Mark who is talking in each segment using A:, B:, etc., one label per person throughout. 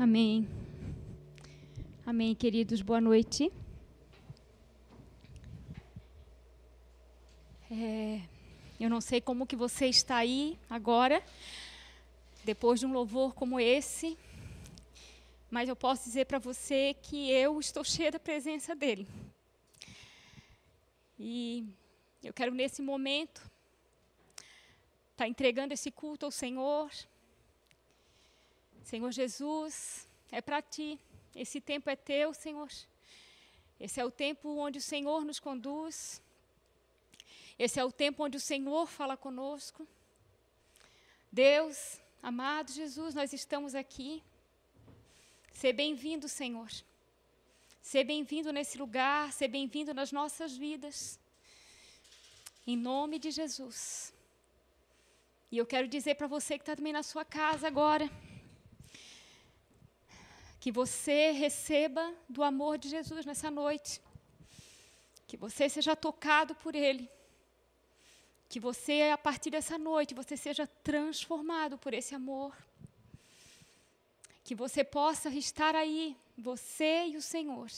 A: Amém. Amém, queridos. Boa noite. É, eu não sei como que você está aí agora, depois de um louvor como esse, mas eu posso dizer para você que eu estou cheia da presença dele. E eu quero nesse momento estar tá entregando esse culto ao Senhor. Senhor Jesus, é para ti. Esse tempo é teu, Senhor. Esse é o tempo onde o Senhor nos conduz. Esse é o tempo onde o Senhor fala conosco. Deus, amado Jesus, nós estamos aqui. Seja bem-vindo, Senhor. Seja bem-vindo nesse lugar, seja bem-vindo nas nossas vidas. Em nome de Jesus. E eu quero dizer para você que está também na sua casa agora, que você receba do amor de Jesus nessa noite. Que você seja tocado por Ele. Que você, a partir dessa noite, você seja transformado por esse amor. Que você possa estar aí, você e o Senhor.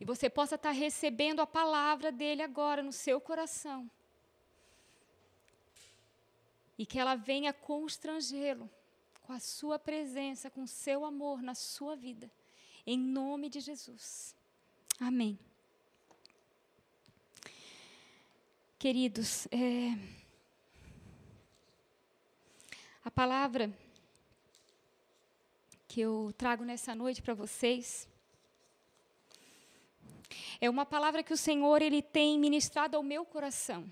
A: E você possa estar recebendo a palavra dele agora no seu coração. E que ela venha constrangê-lo com a sua presença, com o seu amor na sua vida. Em nome de Jesus. Amém. Queridos, é, a palavra que eu trago nessa noite para vocês é uma palavra que o Senhor ele tem ministrado ao meu coração.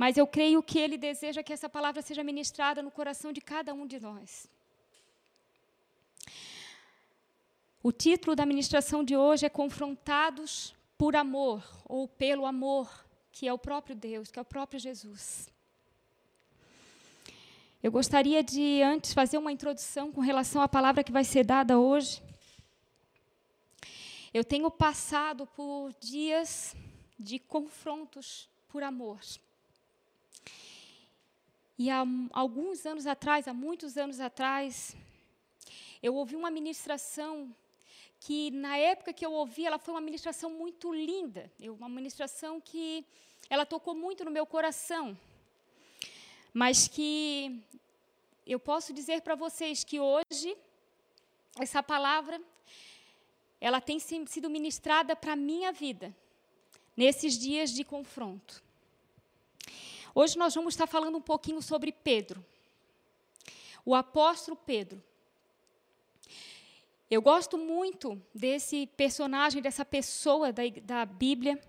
A: Mas eu creio que ele deseja que essa palavra seja ministrada no coração de cada um de nós. O título da ministração de hoje é Confrontados por Amor, ou pelo amor que é o próprio Deus, que é o próprio Jesus. Eu gostaria de, antes, fazer uma introdução com relação à palavra que vai ser dada hoje. Eu tenho passado por dias de confrontos por amor. E há alguns anos atrás, há muitos anos atrás, eu ouvi uma ministração que na época que eu ouvi, ela foi uma ministração muito linda, uma ministração que ela tocou muito no meu coração, mas que eu posso dizer para vocês que hoje essa palavra ela tem sido ministrada para a minha vida nesses dias de confronto. Hoje nós vamos estar falando um pouquinho sobre Pedro, o apóstolo Pedro. Eu gosto muito desse personagem, dessa pessoa da, da Bíblia,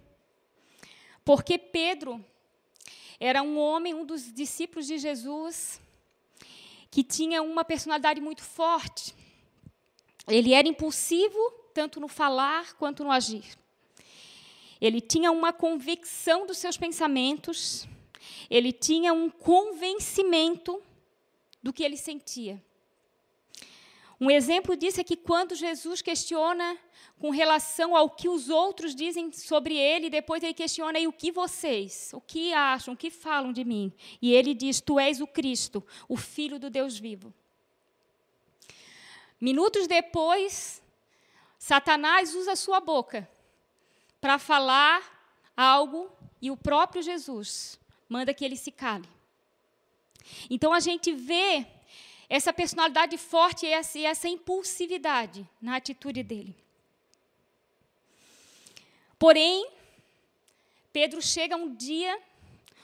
A: porque Pedro era um homem, um dos discípulos de Jesus, que tinha uma personalidade muito forte. Ele era impulsivo, tanto no falar quanto no agir. Ele tinha uma convicção dos seus pensamentos, ele tinha um convencimento do que ele sentia. Um exemplo disso é que quando Jesus questiona com relação ao que os outros dizem sobre ele, depois ele questiona e o que vocês, o que acham, o que falam de mim? E ele diz: Tu és o Cristo, o Filho do Deus vivo. Minutos depois, Satanás usa sua boca para falar algo e o próprio Jesus manda que ele se cale. Então a gente vê essa personalidade forte e essa, essa impulsividade na atitude dele. Porém, Pedro chega um dia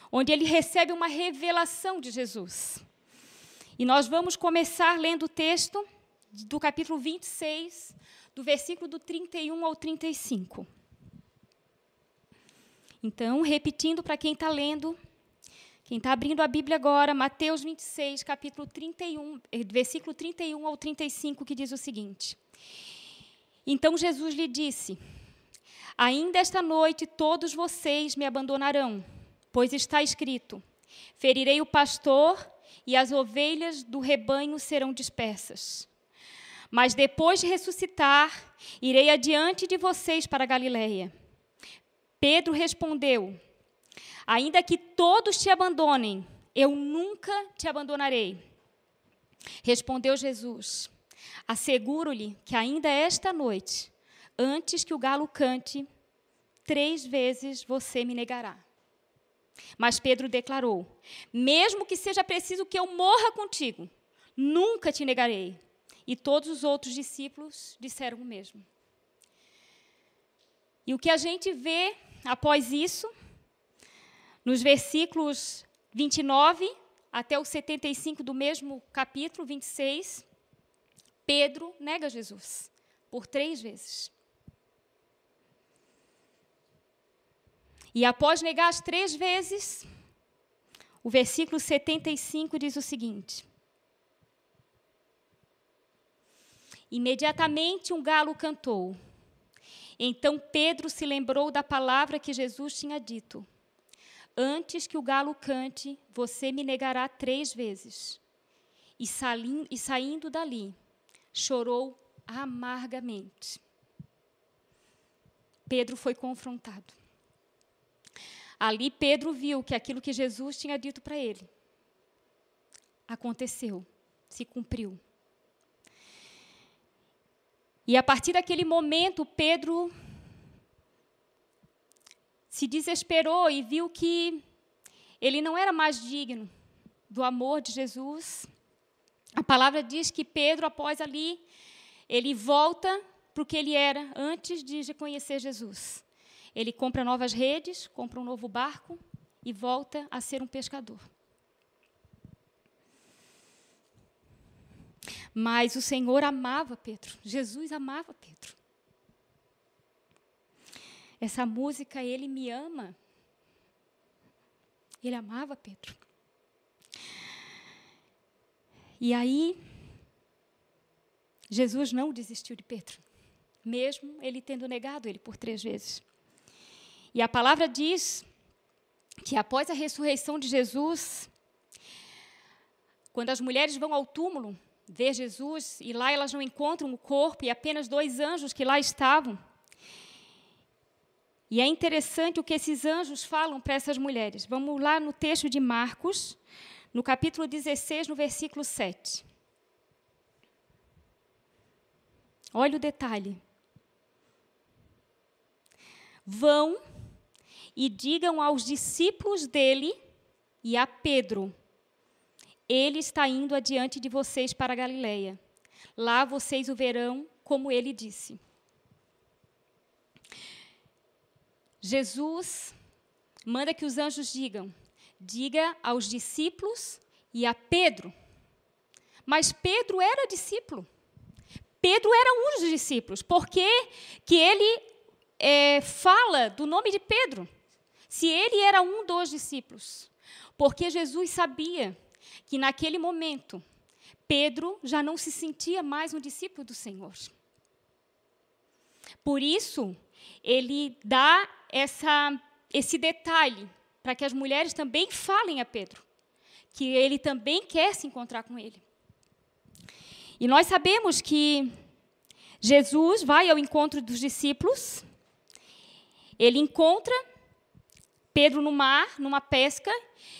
A: onde ele recebe uma revelação de Jesus. E nós vamos começar lendo o texto do capítulo 26, do versículo do 31 ao 35. Então, repetindo para quem está lendo, quem está abrindo a Bíblia agora, Mateus 26, capítulo 31, eh, versículo 31 ao 35, que diz o seguinte: Então Jesus lhe disse: Ainda esta noite todos vocês me abandonarão, pois está escrito: Ferirei o pastor e as ovelhas do rebanho serão dispersas. Mas depois de ressuscitar, irei adiante de vocês para Galiléia. Pedro respondeu: Ainda que todos te abandonem, eu nunca te abandonarei. Respondeu Jesus: Asseguro-lhe que ainda esta noite, antes que o galo cante, três vezes você me negará. Mas Pedro declarou: Mesmo que seja preciso que eu morra contigo, nunca te negarei. E todos os outros discípulos disseram o mesmo. E o que a gente vê após isso, nos versículos 29 até o 75 do mesmo capítulo 26, Pedro nega Jesus por três vezes. E após negar as três vezes, o versículo 75 diz o seguinte: Imediatamente um galo cantou. Então Pedro se lembrou da palavra que Jesus tinha dito: Antes que o galo cante, você me negará três vezes. E, e saindo dali, chorou amargamente. Pedro foi confrontado. Ali Pedro viu que aquilo que Jesus tinha dito para ele aconteceu, se cumpriu. E a partir daquele momento, Pedro se desesperou e viu que ele não era mais digno do amor de Jesus. A palavra diz que Pedro, após ali, ele volta para o que ele era antes de conhecer Jesus. Ele compra novas redes, compra um novo barco e volta a ser um pescador. Mas o Senhor amava Pedro, Jesus amava Pedro. Essa música, Ele me ama, ele amava Pedro. E aí, Jesus não desistiu de Pedro, mesmo ele tendo negado ele por três vezes. E a palavra diz que após a ressurreição de Jesus, quando as mulheres vão ao túmulo ver Jesus e lá elas não encontram o corpo e apenas dois anjos que lá estavam. E é interessante o que esses anjos falam para essas mulheres. Vamos lá no texto de Marcos, no capítulo 16, no versículo 7. Olha o detalhe. Vão e digam aos discípulos dele e a Pedro: Ele está indo adiante de vocês para a Galileia. Lá vocês o verão, como ele disse. Jesus manda que os anjos digam: diga aos discípulos e a Pedro. Mas Pedro era discípulo. Pedro era um dos discípulos. Por que, que ele é, fala do nome de Pedro? se ele era um dos discípulos. Porque Jesus sabia que naquele momento Pedro já não se sentia mais um discípulo do Senhor. Por isso, ele dá essa, esse detalhe para que as mulheres também falem a Pedro, que ele também quer se encontrar com ele. E nós sabemos que Jesus vai ao encontro dos discípulos, ele encontra Pedro no mar, numa pesca,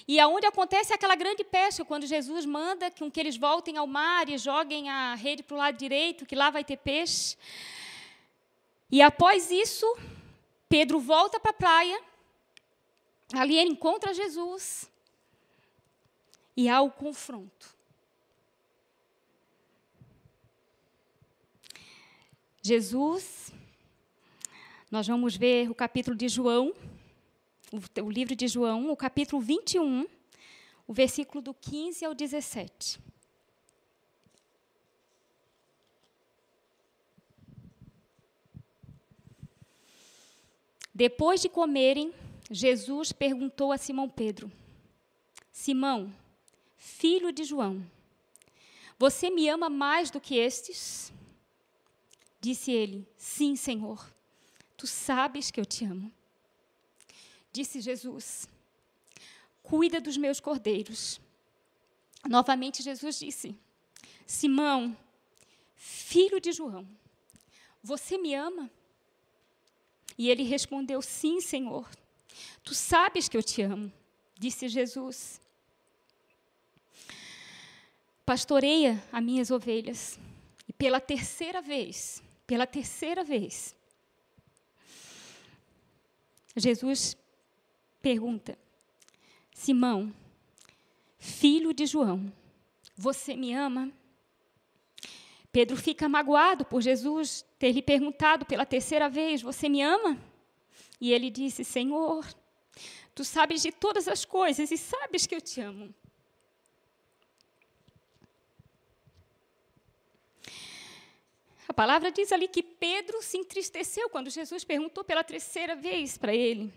A: e aonde acontece aquela grande pesca, quando Jesus manda que, que eles voltem ao mar e joguem a rede para o lado direito, que lá vai ter peixe. E após isso, Pedro volta para a praia, ali ele encontra Jesus, e há o confronto. Jesus, nós vamos ver o capítulo de João, o, livro de João, o capítulo 21, o versículo do 15 ao 17. Depois de comerem, Jesus perguntou a Simão Pedro: Simão, filho de João, você me ama mais do que estes? Disse ele: Sim, Senhor. Tu sabes que eu te amo. Disse Jesus: Cuida dos meus cordeiros. Novamente, Jesus disse: Simão, filho de João, você me ama? E ele respondeu: Sim, Senhor. Tu sabes que eu te amo. Disse Jesus: Pastoreia as minhas ovelhas. E pela terceira vez, pela terceira vez, Jesus pergunta: Simão, filho de João, você me ama? Pedro fica magoado por Jesus ter lhe perguntado pela terceira vez: Você me ama? E ele disse: Senhor, tu sabes de todas as coisas e sabes que eu te amo. A palavra diz ali que Pedro se entristeceu quando Jesus perguntou pela terceira vez para ele.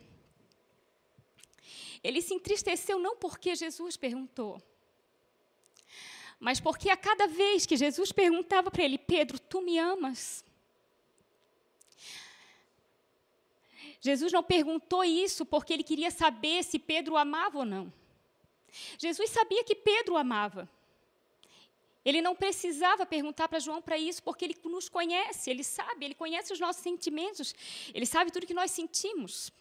A: Ele se entristeceu não porque Jesus perguntou, mas porque a cada vez que Jesus perguntava para ele, Pedro, tu me amas? Jesus não perguntou isso porque ele queria saber se Pedro amava ou não. Jesus sabia que Pedro amava. Ele não precisava perguntar para João para isso, porque ele nos conhece, ele sabe, ele conhece os nossos sentimentos, ele sabe tudo que nós sentimos.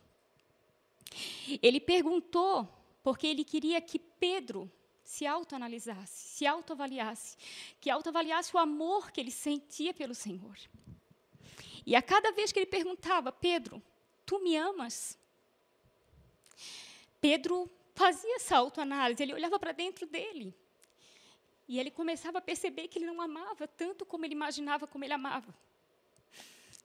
A: Ele perguntou porque ele queria que Pedro se autoanalisasse, se autoavaliasse, que autoavaliasse o amor que ele sentia pelo Senhor. E a cada vez que ele perguntava, Pedro, tu me amas? Pedro fazia essa autoanálise, ele olhava para dentro dele. E ele começava a perceber que ele não amava tanto como ele imaginava como ele amava.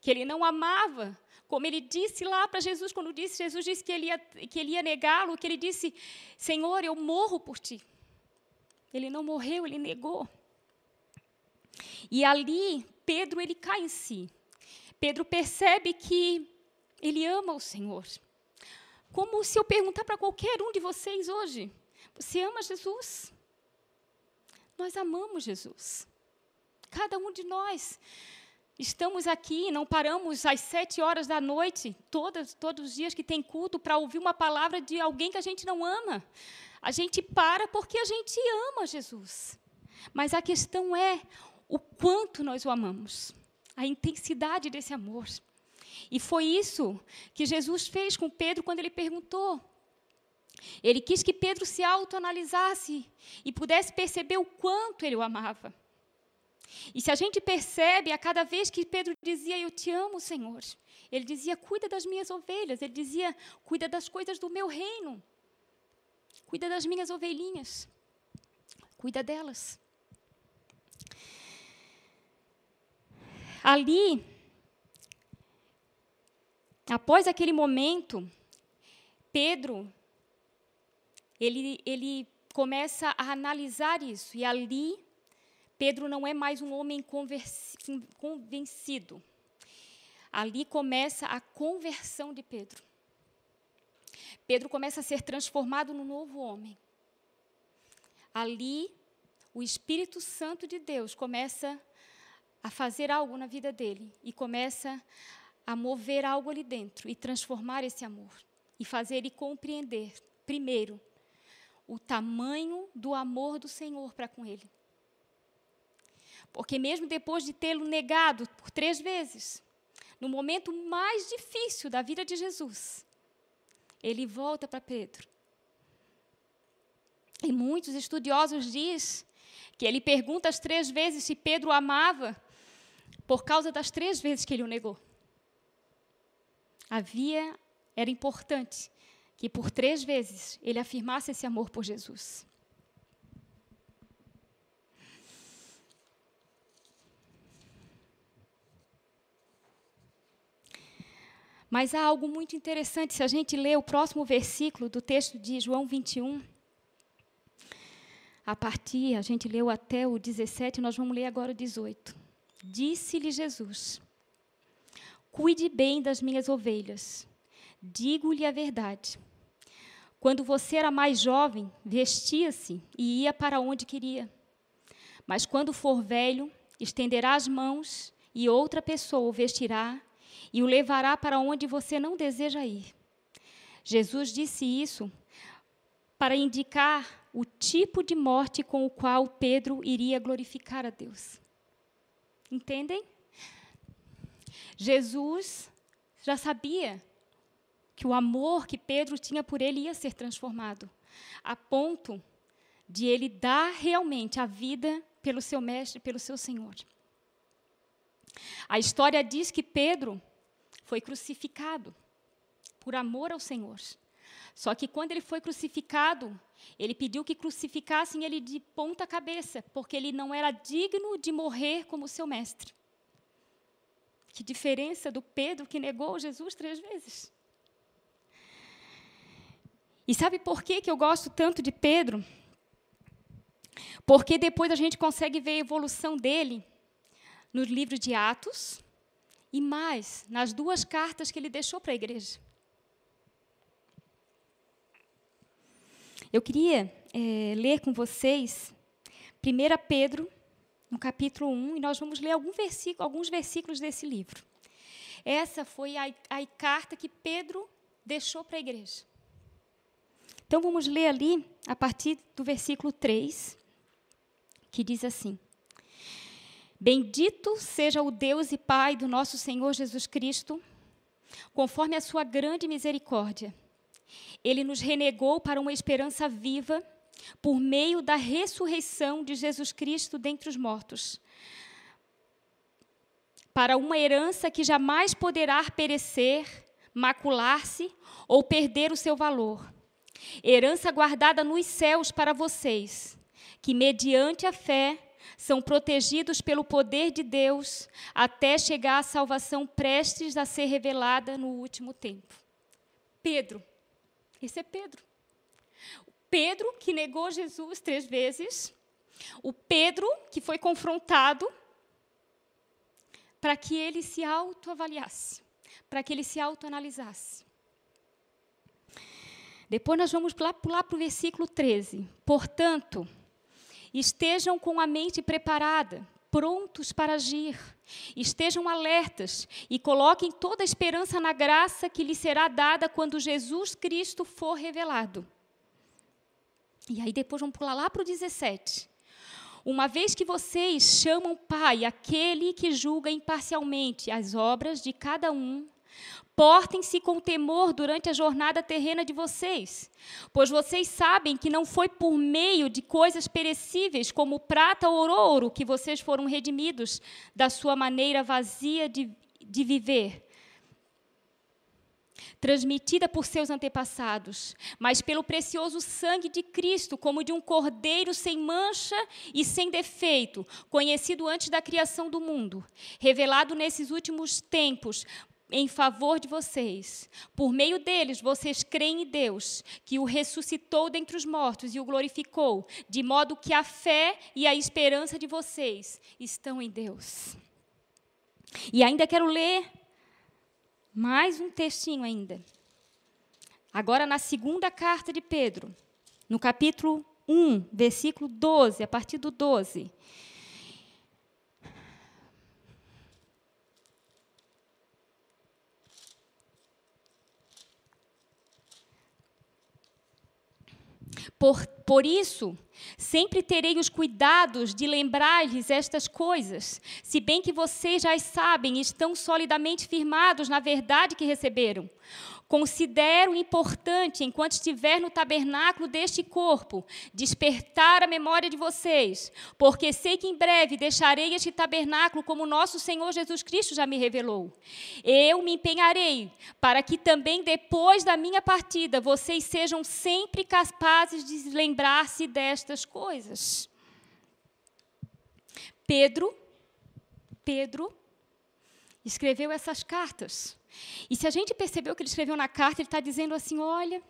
A: Que ele não amava como ele disse lá para Jesus, quando disse, Jesus disse que ele ia, que ele ia negá-lo, que ele disse: Senhor, eu morro por ti. Ele não morreu, ele negou. E ali, Pedro, ele cai em si. Pedro percebe que ele ama o Senhor. Como se eu perguntar para qualquer um de vocês hoje: Você ama Jesus? Nós amamos Jesus. Cada um de nós. Estamos aqui, não paramos às sete horas da noite, todos, todos os dias que tem culto, para ouvir uma palavra de alguém que a gente não ama. A gente para porque a gente ama Jesus. Mas a questão é o quanto nós o amamos, a intensidade desse amor. E foi isso que Jesus fez com Pedro quando ele perguntou. Ele quis que Pedro se autoanalisasse e pudesse perceber o quanto ele o amava. E se a gente percebe, a cada vez que Pedro dizia, Eu te amo, Senhor, ele dizia, Cuida das minhas ovelhas, ele dizia, Cuida das coisas do meu reino, cuida das minhas ovelhinhas, cuida delas. Ali, após aquele momento, Pedro, ele, ele começa a analisar isso, e ali Pedro não é mais um homem convencido. Ali começa a conversão de Pedro. Pedro começa a ser transformado no novo homem. Ali, o Espírito Santo de Deus começa a fazer algo na vida dele e começa a mover algo ali dentro e transformar esse amor e fazer ele compreender, primeiro, o tamanho do amor do Senhor para com ele. Porque, mesmo depois de tê-lo negado por três vezes, no momento mais difícil da vida de Jesus, ele volta para Pedro. E muitos estudiosos dizem que ele pergunta as três vezes se Pedro amava, por causa das três vezes que ele o negou. Havia, era importante que por três vezes ele afirmasse esse amor por Jesus. Mas há algo muito interessante, se a gente ler o próximo versículo do texto de João 21, a partir, a gente leu até o 17, nós vamos ler agora o 18. Disse-lhe Jesus: Cuide bem das minhas ovelhas, digo-lhe a verdade. Quando você era mais jovem, vestia-se e ia para onde queria. Mas quando for velho, estenderá as mãos e outra pessoa o vestirá e o levará para onde você não deseja ir. Jesus disse isso para indicar o tipo de morte com o qual Pedro iria glorificar a Deus. Entendem? Jesus já sabia que o amor que Pedro tinha por ele ia ser transformado, a ponto de ele dar realmente a vida pelo seu mestre, pelo seu Senhor. A história diz que Pedro foi crucificado por amor ao Senhor. Só que quando ele foi crucificado, ele pediu que crucificassem ele de ponta cabeça, porque ele não era digno de morrer como seu mestre. Que diferença do Pedro que negou Jesus três vezes. E sabe por que, que eu gosto tanto de Pedro? Porque depois a gente consegue ver a evolução dele no livro de Atos e mais nas duas cartas que ele deixou para a igreja. Eu queria é, ler com vocês 1 Pedro, no capítulo 1, e nós vamos ler versículo, alguns versículos desse livro. Essa foi a, a carta que Pedro deixou para a igreja. Então vamos ler ali a partir do versículo 3, que diz assim: Bendito seja o Deus e Pai do nosso Senhor Jesus Cristo, conforme a sua grande misericórdia ele nos renegou para uma esperança viva por meio da ressurreição de Jesus Cristo dentre os mortos, para uma herança que jamais poderá perecer, macular-se ou perder o seu valor. Herança guardada nos céus para vocês, que mediante a fé são protegidos pelo poder de Deus até chegar à salvação prestes a ser revelada no último tempo. Pedro, esse é Pedro. Pedro que negou Jesus três vezes. O Pedro que foi confrontado para que ele se autoavaliasse, para que ele se autoanalisasse. Depois nós vamos pular para o versículo 13. Portanto, estejam com a mente preparada, prontos para agir. Estejam alertas e coloquem toda a esperança na graça que lhes será dada quando Jesus Cristo for revelado. E aí depois vamos pular lá para o 17. Uma vez que vocês chamam Pai aquele que julga imparcialmente as obras de cada um, Portem-se com temor durante a jornada terrena de vocês, pois vocês sabem que não foi por meio de coisas perecíveis, como prata ou ouro, que vocês foram redimidos da sua maneira vazia de, de viver, transmitida por seus antepassados, mas pelo precioso sangue de Cristo, como de um cordeiro sem mancha e sem defeito, conhecido antes da criação do mundo, revelado nesses últimos tempos em favor de vocês. Por meio deles, vocês creem em Deus, que o ressuscitou dentre os mortos e o glorificou, de modo que a fé e a esperança de vocês estão em Deus. E ainda quero ler mais um textinho ainda. Agora na segunda carta de Pedro, no capítulo 1, versículo 12, a partir do 12. Por, por isso, sempre terei os cuidados de lembrar-lhes estas coisas, se bem que vocês já as sabem e estão solidamente firmados na verdade que receberam. Considero importante, enquanto estiver no tabernáculo deste corpo, despertar a memória de vocês, porque sei que em breve deixarei este tabernáculo como nosso Senhor Jesus Cristo já me revelou. Eu me empenharei para que também depois da minha partida vocês sejam sempre capazes de lembrar-se destas coisas. Pedro, Pedro escreveu essas cartas e se a gente percebeu que ele escreveu na carta, ele está dizendo assim: olha,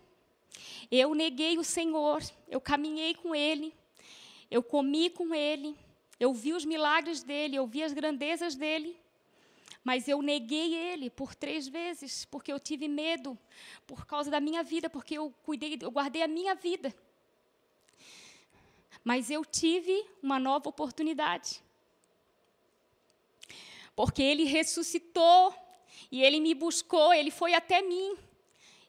A: eu neguei o Senhor, eu caminhei com Ele, eu comi com Ele, eu vi os milagres dele, eu vi as grandezas dele, mas eu neguei Ele por três vezes, porque eu tive medo, por causa da minha vida, porque eu cuidei, eu guardei a minha vida. Mas eu tive uma nova oportunidade. Porque Ele ressuscitou e ele me buscou, ele foi até mim.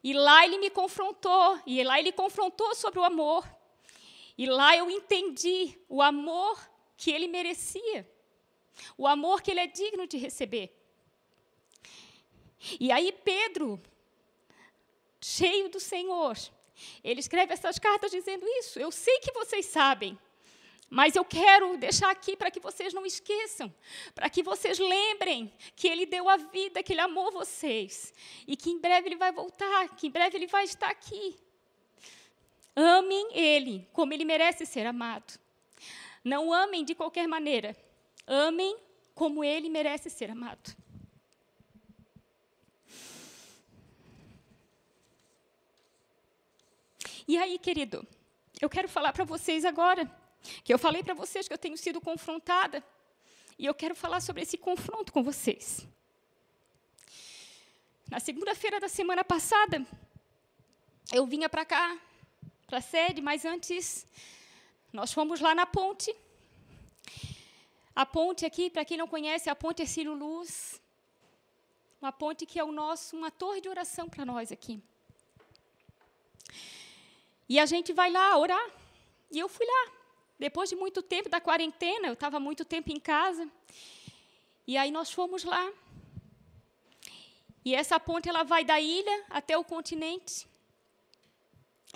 A: E lá ele me confrontou, e lá ele confrontou sobre o amor. E lá eu entendi o amor que ele merecia, o amor que ele é digno de receber. E aí Pedro, cheio do Senhor, ele escreve essas cartas dizendo isso. Eu sei que vocês sabem Mas eu quero deixar aqui para que vocês não esqueçam, para que vocês lembrem que Ele deu a vida, que Ele amou vocês e que em breve Ele vai voltar, que em breve Ele vai estar aqui. Amem Ele como Ele merece ser amado. Não amem de qualquer maneira, amem como Ele merece ser amado. E aí, querido, eu quero falar para vocês agora que eu falei para vocês que eu tenho sido confrontada, e eu quero falar sobre esse confronto com vocês. Na segunda-feira da semana passada, eu vinha para cá, para a sede, mas antes nós fomos lá na ponte. A ponte aqui, para quem não conhece, a ponte é Ciro Luz, uma ponte que é o nosso, uma torre de oração para nós aqui. E a gente vai lá orar. E eu fui lá. Depois de muito tempo da quarentena, eu estava muito tempo em casa. E aí nós fomos lá. E essa ponte ela vai da ilha até o continente.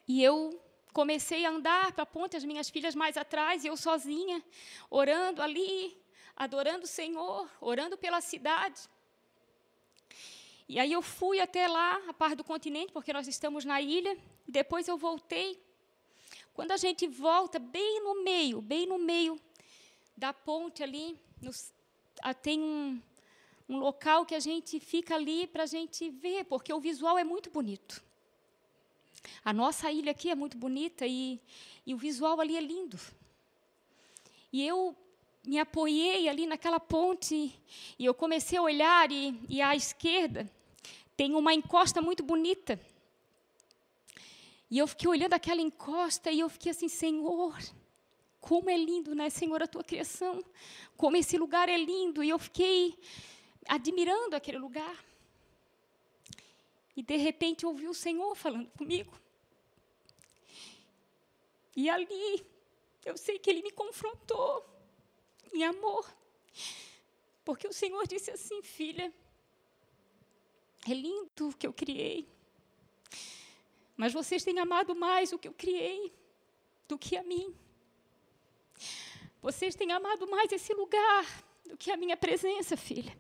A: E eu comecei a andar para a ponte, as minhas filhas mais atrás, e eu sozinha, orando ali, adorando o Senhor, orando pela cidade. E aí eu fui até lá, a parte do continente, porque nós estamos na ilha. Depois eu voltei quando a gente volta bem no meio, bem no meio da ponte ali, nos, ah, tem um, um local que a gente fica ali para a gente ver, porque o visual é muito bonito. A nossa ilha aqui é muito bonita e, e o visual ali é lindo. E eu me apoiei ali naquela ponte e eu comecei a olhar e, e à esquerda tem uma encosta muito bonita. E eu fiquei olhando aquela encosta e eu fiquei assim, Senhor, como é lindo, né, Senhor, a tua criação. Como esse lugar é lindo. E eu fiquei admirando aquele lugar. E de repente ouvi o Senhor falando comigo. E ali eu sei que ele me confrontou em amor. Porque o Senhor disse assim, filha, é lindo o que eu criei. Mas vocês têm amado mais o que eu criei do que a mim. Vocês têm amado mais esse lugar do que a minha presença, filha.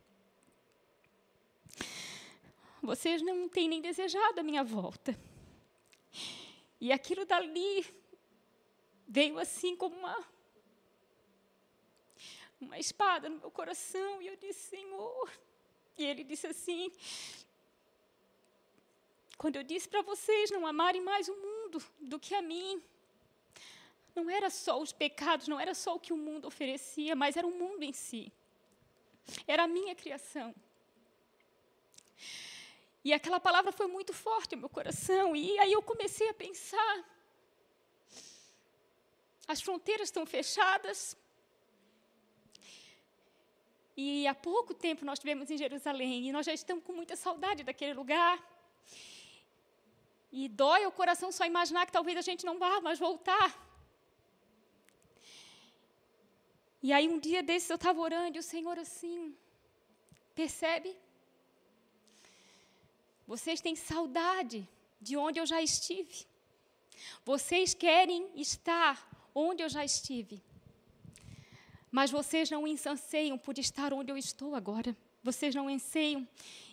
A: Vocês não têm nem desejado a minha volta. E aquilo dali veio assim como uma uma espada no meu coração e eu disse, Senhor. E ele disse assim: quando eu disse para vocês não amarem mais o mundo do que a mim, não era só os pecados, não era só o que o mundo oferecia, mas era o mundo em si. Era a minha criação. E aquela palavra foi muito forte no meu coração. E aí eu comecei a pensar: as fronteiras estão fechadas. E há pouco tempo nós estivemos em Jerusalém e nós já estamos com muita saudade daquele lugar. E dói o coração só imaginar que talvez a gente não vá mais voltar. E aí um dia desses eu estava orando e o Senhor assim, percebe? Vocês têm saudade de onde eu já estive. Vocês querem estar onde eu já estive. Mas vocês não anseiam por estar onde eu estou agora. Vocês não anseiam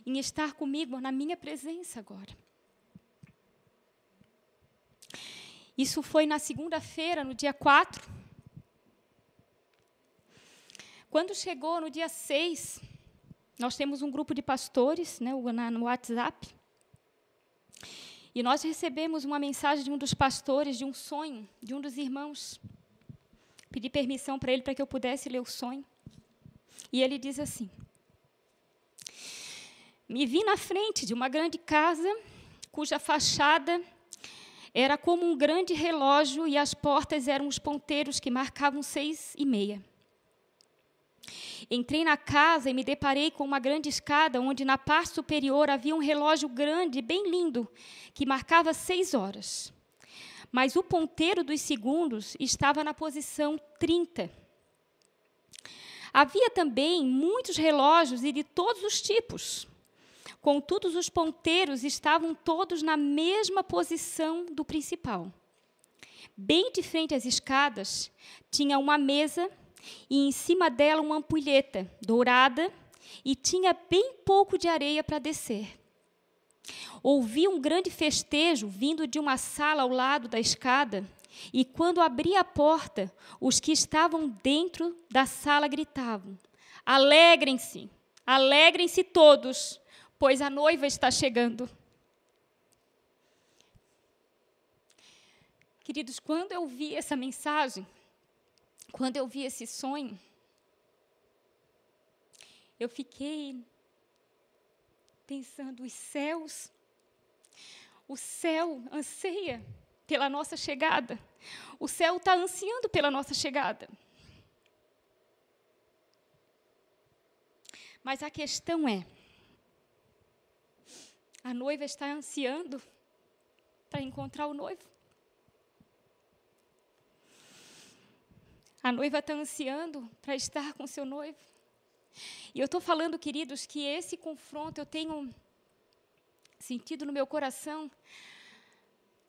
A: em estar comigo na minha presença agora. Isso foi na segunda-feira, no dia 4. Quando chegou no dia 6, nós temos um grupo de pastores né, no WhatsApp. E nós recebemos uma mensagem de um dos pastores, de um sonho, de um dos irmãos. Pedi permissão para ele para que eu pudesse ler o sonho. E ele diz assim: Me vi na frente de uma grande casa cuja fachada era como um grande relógio e as portas eram os ponteiros que marcavam seis e meia. Entrei na casa e me deparei com uma grande escada, onde na parte superior havia um relógio grande, bem lindo, que marcava seis horas. Mas o ponteiro dos segundos estava na posição 30. Havia também muitos relógios e de todos os tipos. Contudo, os ponteiros estavam todos na mesma posição do principal. Bem de frente às escadas, tinha uma mesa e em cima dela uma ampulheta dourada e tinha bem pouco de areia para descer. Ouvi um grande festejo vindo de uma sala ao lado da escada, e quando abri a porta, os que estavam dentro da sala gritavam: Alegrem-se, alegrem-se todos, pois a noiva está chegando. Queridos, quando eu vi essa mensagem, quando eu vi esse sonho, eu fiquei pensando: os céus, o céu anseia pela nossa chegada, o céu está ansiando pela nossa chegada. Mas a questão é: a noiva está ansiando para encontrar o noivo? A noiva está ansiando para estar com seu noivo. E eu estou falando, queridos, que esse confronto eu tenho sentido no meu coração.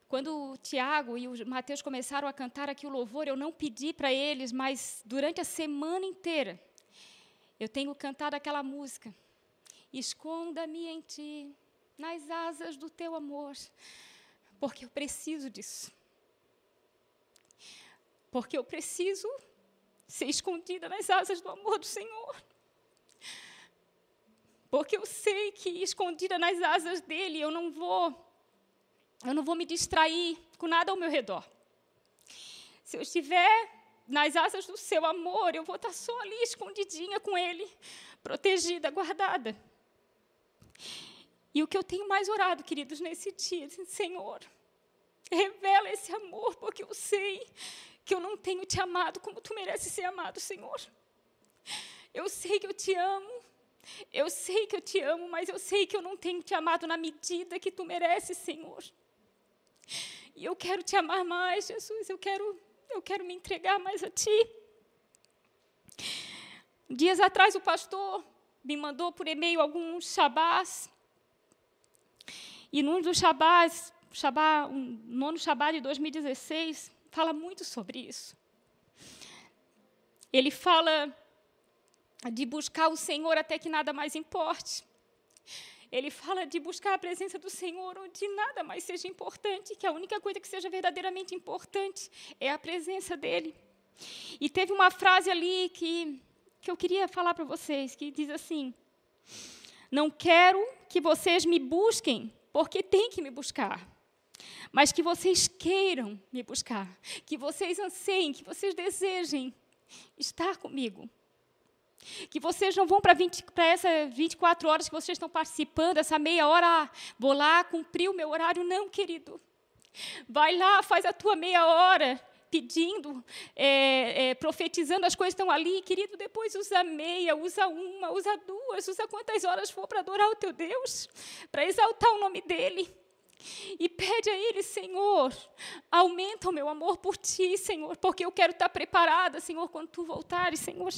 A: Quando o Tiago e o Mateus começaram a cantar aqui o louvor, eu não pedi para eles, mas durante a semana inteira, eu tenho cantado aquela música. Esconda-me em ti, nas asas do teu amor, porque eu preciso disso. Porque eu preciso ser escondida nas asas do amor do Senhor. Porque eu sei que escondida nas asas dele eu não vou eu não vou me distrair com nada ao meu redor. Se eu estiver nas asas do seu amor, eu vou estar só ali escondidinha com ele, protegida, guardada. E o que eu tenho mais orado, queridos, nesse dia, Senhor, revela esse amor, porque eu sei que eu não tenho te amado como tu mereces ser amado, Senhor. Eu sei que eu te amo, eu sei que eu te amo, mas eu sei que eu não tenho te amado na medida que tu mereces, Senhor. E eu quero te amar mais, Jesus, eu quero, eu quero me entregar mais a ti. Dias atrás o pastor me mandou por e-mail alguns shabás. E num dos shabás, shabá, um nono shabá de 2016, fala muito sobre isso. Ele fala de buscar o Senhor até que nada mais importe. Ele fala de buscar a presença do Senhor onde nada mais seja importante, que a única coisa que seja verdadeiramente importante é a presença dEle. E teve uma frase ali que, que eu queria falar para vocês, que diz assim: Não quero que vocês me busquem, porque tem que me buscar mas que vocês queiram me buscar, que vocês anseiem, que vocês desejem estar comigo. Que vocês não vão para essas 24 horas que vocês estão participando, essa meia hora, ah, vou lá cumprir o meu horário. Não, querido. Vai lá, faz a tua meia hora, pedindo, é, é, profetizando, as coisas estão ali, querido, depois usa meia, usa uma, usa duas, usa quantas horas for para adorar o teu Deus, para exaltar o nome dEle. E pede a Ele, Senhor, aumenta o meu amor por Ti, Senhor, porque eu quero estar preparada, Senhor, quando Tu voltares, Senhor.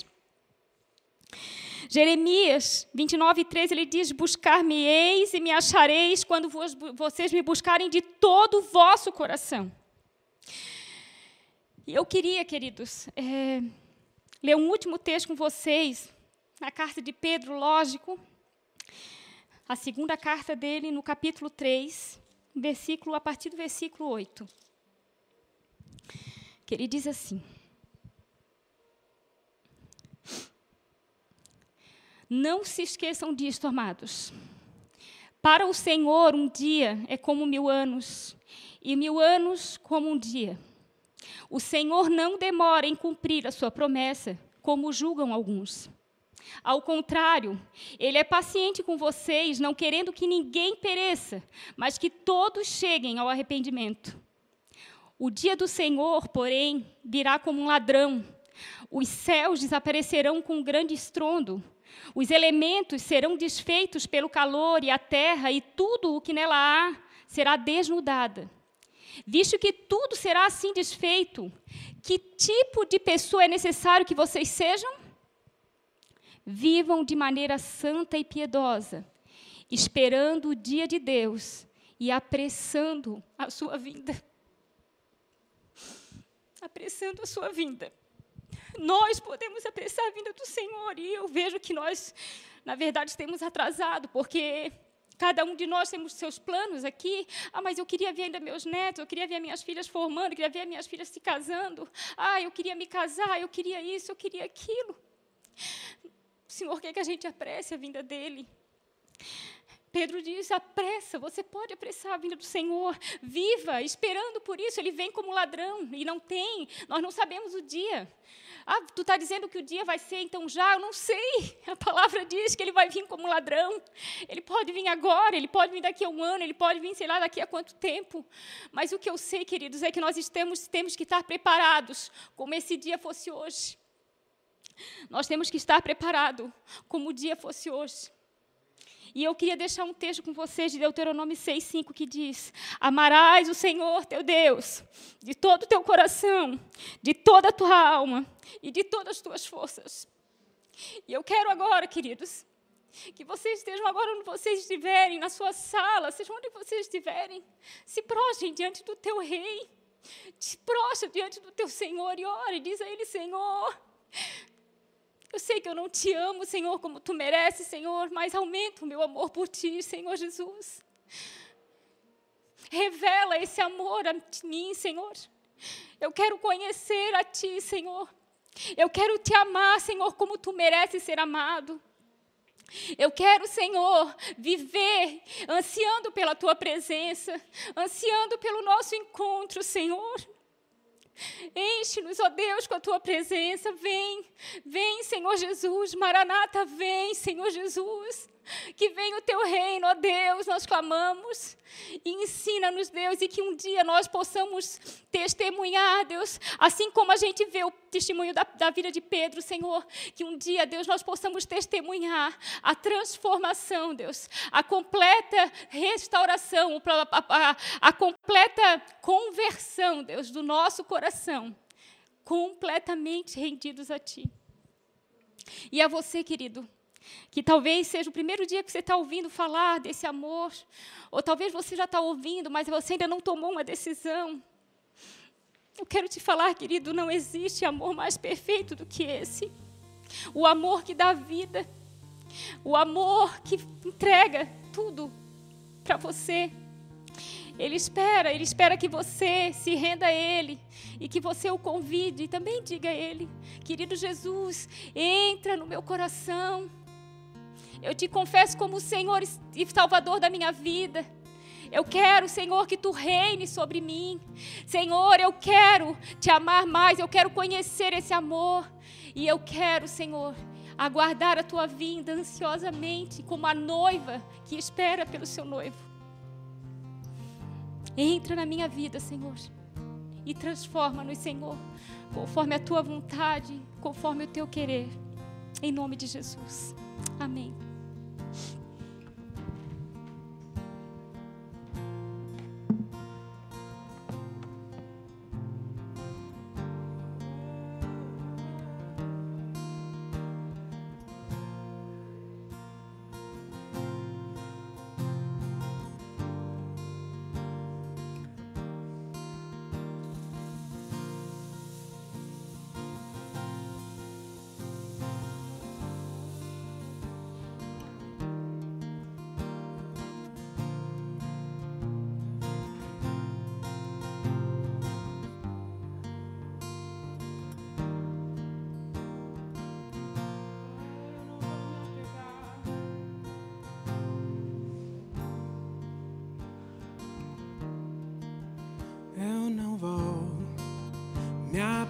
A: Jeremias 29, 13, ele diz: Buscar-me-eis e me achareis quando vos, vocês me buscarem de todo o vosso coração. Eu queria, queridos, é, ler um último texto com vocês, na carta de Pedro, lógico, a segunda carta dele, no capítulo 3, versículo, a partir do versículo 8. Que ele diz assim: Não se esqueçam disto, amados. Para o Senhor, um dia é como mil anos, e mil anos como um dia. O Senhor não demora em cumprir a sua promessa, como julgam alguns. Ao contrário, ele é paciente com vocês, não querendo que ninguém pereça, mas que todos cheguem ao arrependimento. O dia do Senhor, porém, virá como um ladrão. Os céus desaparecerão com um grande estrondo. Os elementos serão desfeitos pelo calor e a terra e tudo o que nela há será desnudada. Visto que tudo será assim desfeito, que tipo de pessoa é necessário que vocês sejam? Vivam de maneira santa e piedosa, esperando o dia de Deus e apressando a sua vinda. apressando a sua vinda. Nós podemos apressar a vinda do Senhor e eu vejo que nós, na verdade, temos atrasado, porque Cada um de nós temos seus planos aqui. Ah, mas eu queria ver ainda meus netos, eu queria ver minhas filhas formando, eu queria ver minhas filhas se casando. Ah, eu queria me casar, eu queria isso, eu queria aquilo. O Senhor quer que a gente apresse a vinda dele. Pedro diz: apressa, você pode apressar a vinda do Senhor, viva, esperando por isso. Ele vem como ladrão e não tem, nós não sabemos o dia. Ah, tu está dizendo que o dia vai ser então já? Eu não sei. A palavra diz que ele vai vir como ladrão. Ele pode vir agora, ele pode vir daqui a um ano, ele pode vir, sei lá, daqui a quanto tempo. Mas o que eu sei, queridos, é que nós temos, temos que estar preparados, como esse dia fosse hoje. Nós temos que estar preparados, como o dia fosse hoje. E eu queria deixar um texto com vocês de Deuteronômio 6,5 que diz: Amarás o Senhor teu Deus de todo o teu coração, de toda a tua alma e de todas as tuas forças. E eu quero agora, queridos, que vocês estejam agora onde vocês estiverem, na sua sala, seja onde vocês estiverem, se prostrem diante do teu rei, se prostra diante do teu Senhor e ore, diz a ele, Senhor, eu sei que eu não te amo, Senhor, como tu mereces, Senhor, mas aumenta o meu amor por ti, Senhor Jesus. Revela esse amor a mim, Senhor. Eu quero conhecer a ti, Senhor. Eu quero te amar, Senhor, como tu mereces ser amado. Eu quero, Senhor, viver ansiando pela tua presença, ansiando pelo nosso encontro, Senhor. Enche-nos, ó Deus, com a tua presença. Vem, vem, Senhor Jesus. Maranata, vem, Senhor Jesus. Que venha o teu reino, ó Deus, nós clamamos. E ensina-nos, Deus, e que um dia nós possamos testemunhar, Deus, assim como a gente vê o testemunho da, da vida de Pedro, Senhor, que um dia, Deus, nós possamos testemunhar a transformação, Deus, a completa restauração, a, a, a completa conversão, Deus, do nosso coração, completamente rendidos a Ti. E a você, querido, que talvez seja o primeiro dia que você está ouvindo falar desse amor, ou talvez você já está ouvindo, mas você ainda não tomou uma decisão. Eu quero te falar, querido, não existe amor mais perfeito do que esse. O amor que dá vida, o amor que entrega tudo para você. Ele espera, ele espera que você se renda a Ele e que você o convide e também diga a Ele: Querido Jesus, entra no meu coração. Eu te confesso como o Senhor e Salvador da minha vida. Eu quero, Senhor, que tu reine sobre mim. Senhor, eu quero te amar mais, eu quero conhecer esse amor. E eu quero, Senhor, aguardar a tua vinda ansiosamente, como a noiva que espera pelo seu noivo. Entra na minha vida, Senhor, e transforma-nos, Senhor, conforme a tua vontade, conforme o teu querer. Em nome de Jesus. Amém.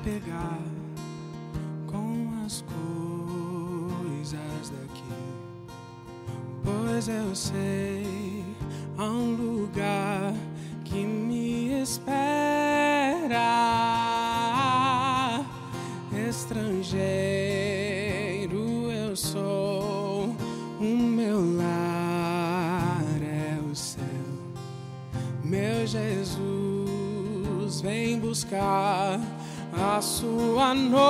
B: Pegar com as coisas daqui, pois eu sei há um lugar sua noiva.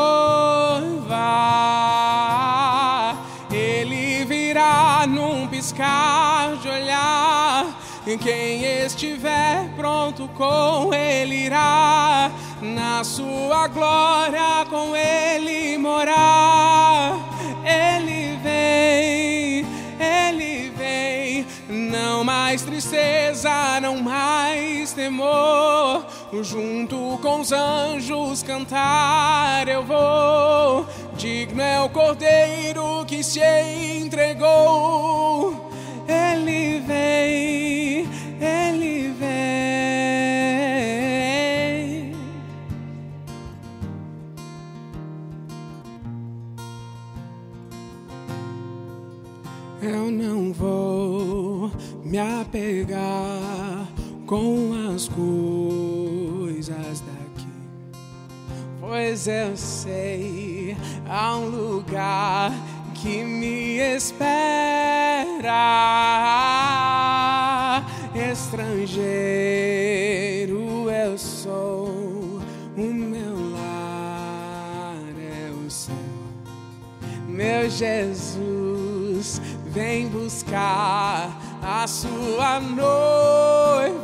B: Ele virá num piscar de olhar. E quem estiver pronto com ele irá. na sua glória com Ele morar. Ele vem, Ele vem, não mais tristeza, não mais temor. Junto com os anjos cantar eu vou. Digno é o Cordeiro que se entregou. Pois eu sei há um lugar que me espera. Estrangeiro eu sou, o meu lar é o céu. Meu Jesus, vem buscar a sua noiva.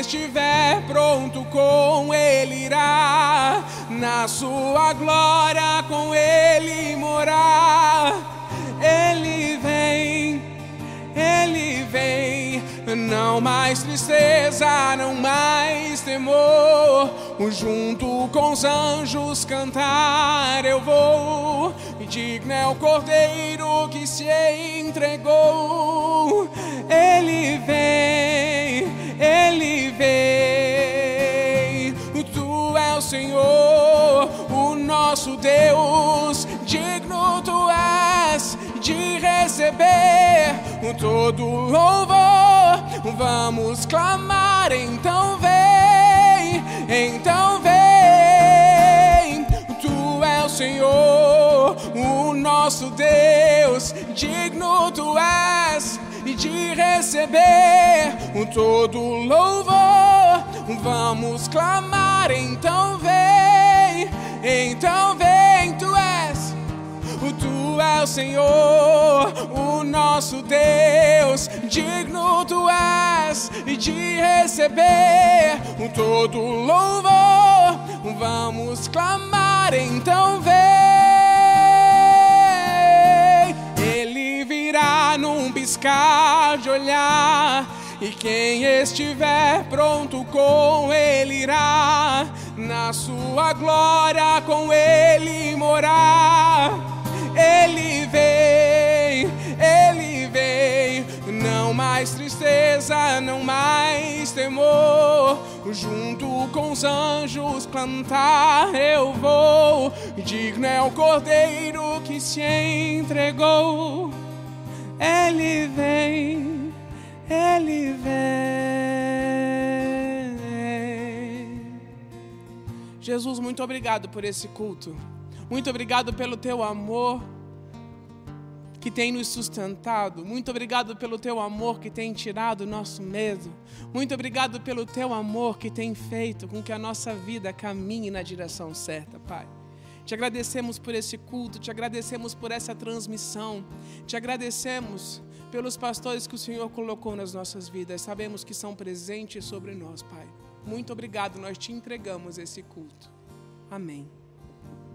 B: Estiver pronto com ele irá, na sua glória com ele morar. Ele vem, ele vem, não mais tristeza, não mais temor. Junto com os anjos cantar eu vou. E digno é o cordeiro que se entregou. Ele vem, ele vem. Tu é o Senhor, o nosso Deus. Digno tu és de receber todo louvor. Vamos clamar, então vem, então vem. Tu é o Senhor, o nosso Deus. Digno tu és de receber o todo louvor. Vamos clamar, então vem, então vem, tu és. Tu é o Senhor, o nosso Deus, digno tu és de receber o todo louvor. Vamos clamar, então vem. Num piscar de olhar. E quem estiver pronto com ele irá, na sua glória com ele morar. Ele vem, ele vem, não mais tristeza, não mais temor. Junto com os anjos cantar eu vou. Digno é o cordeiro que se entregou. Ele vem, ele vem. Jesus, muito obrigado por esse culto. Muito obrigado pelo teu amor que tem nos sustentado. Muito obrigado pelo teu amor que tem tirado o nosso medo. Muito obrigado pelo teu amor que tem feito com que a nossa vida caminhe na direção certa, Pai. Te agradecemos por esse culto, te agradecemos por essa transmissão, te agradecemos pelos pastores que o Senhor colocou nas nossas vidas. Sabemos que são presentes sobre nós, Pai. Muito obrigado, nós te entregamos esse culto. Amém.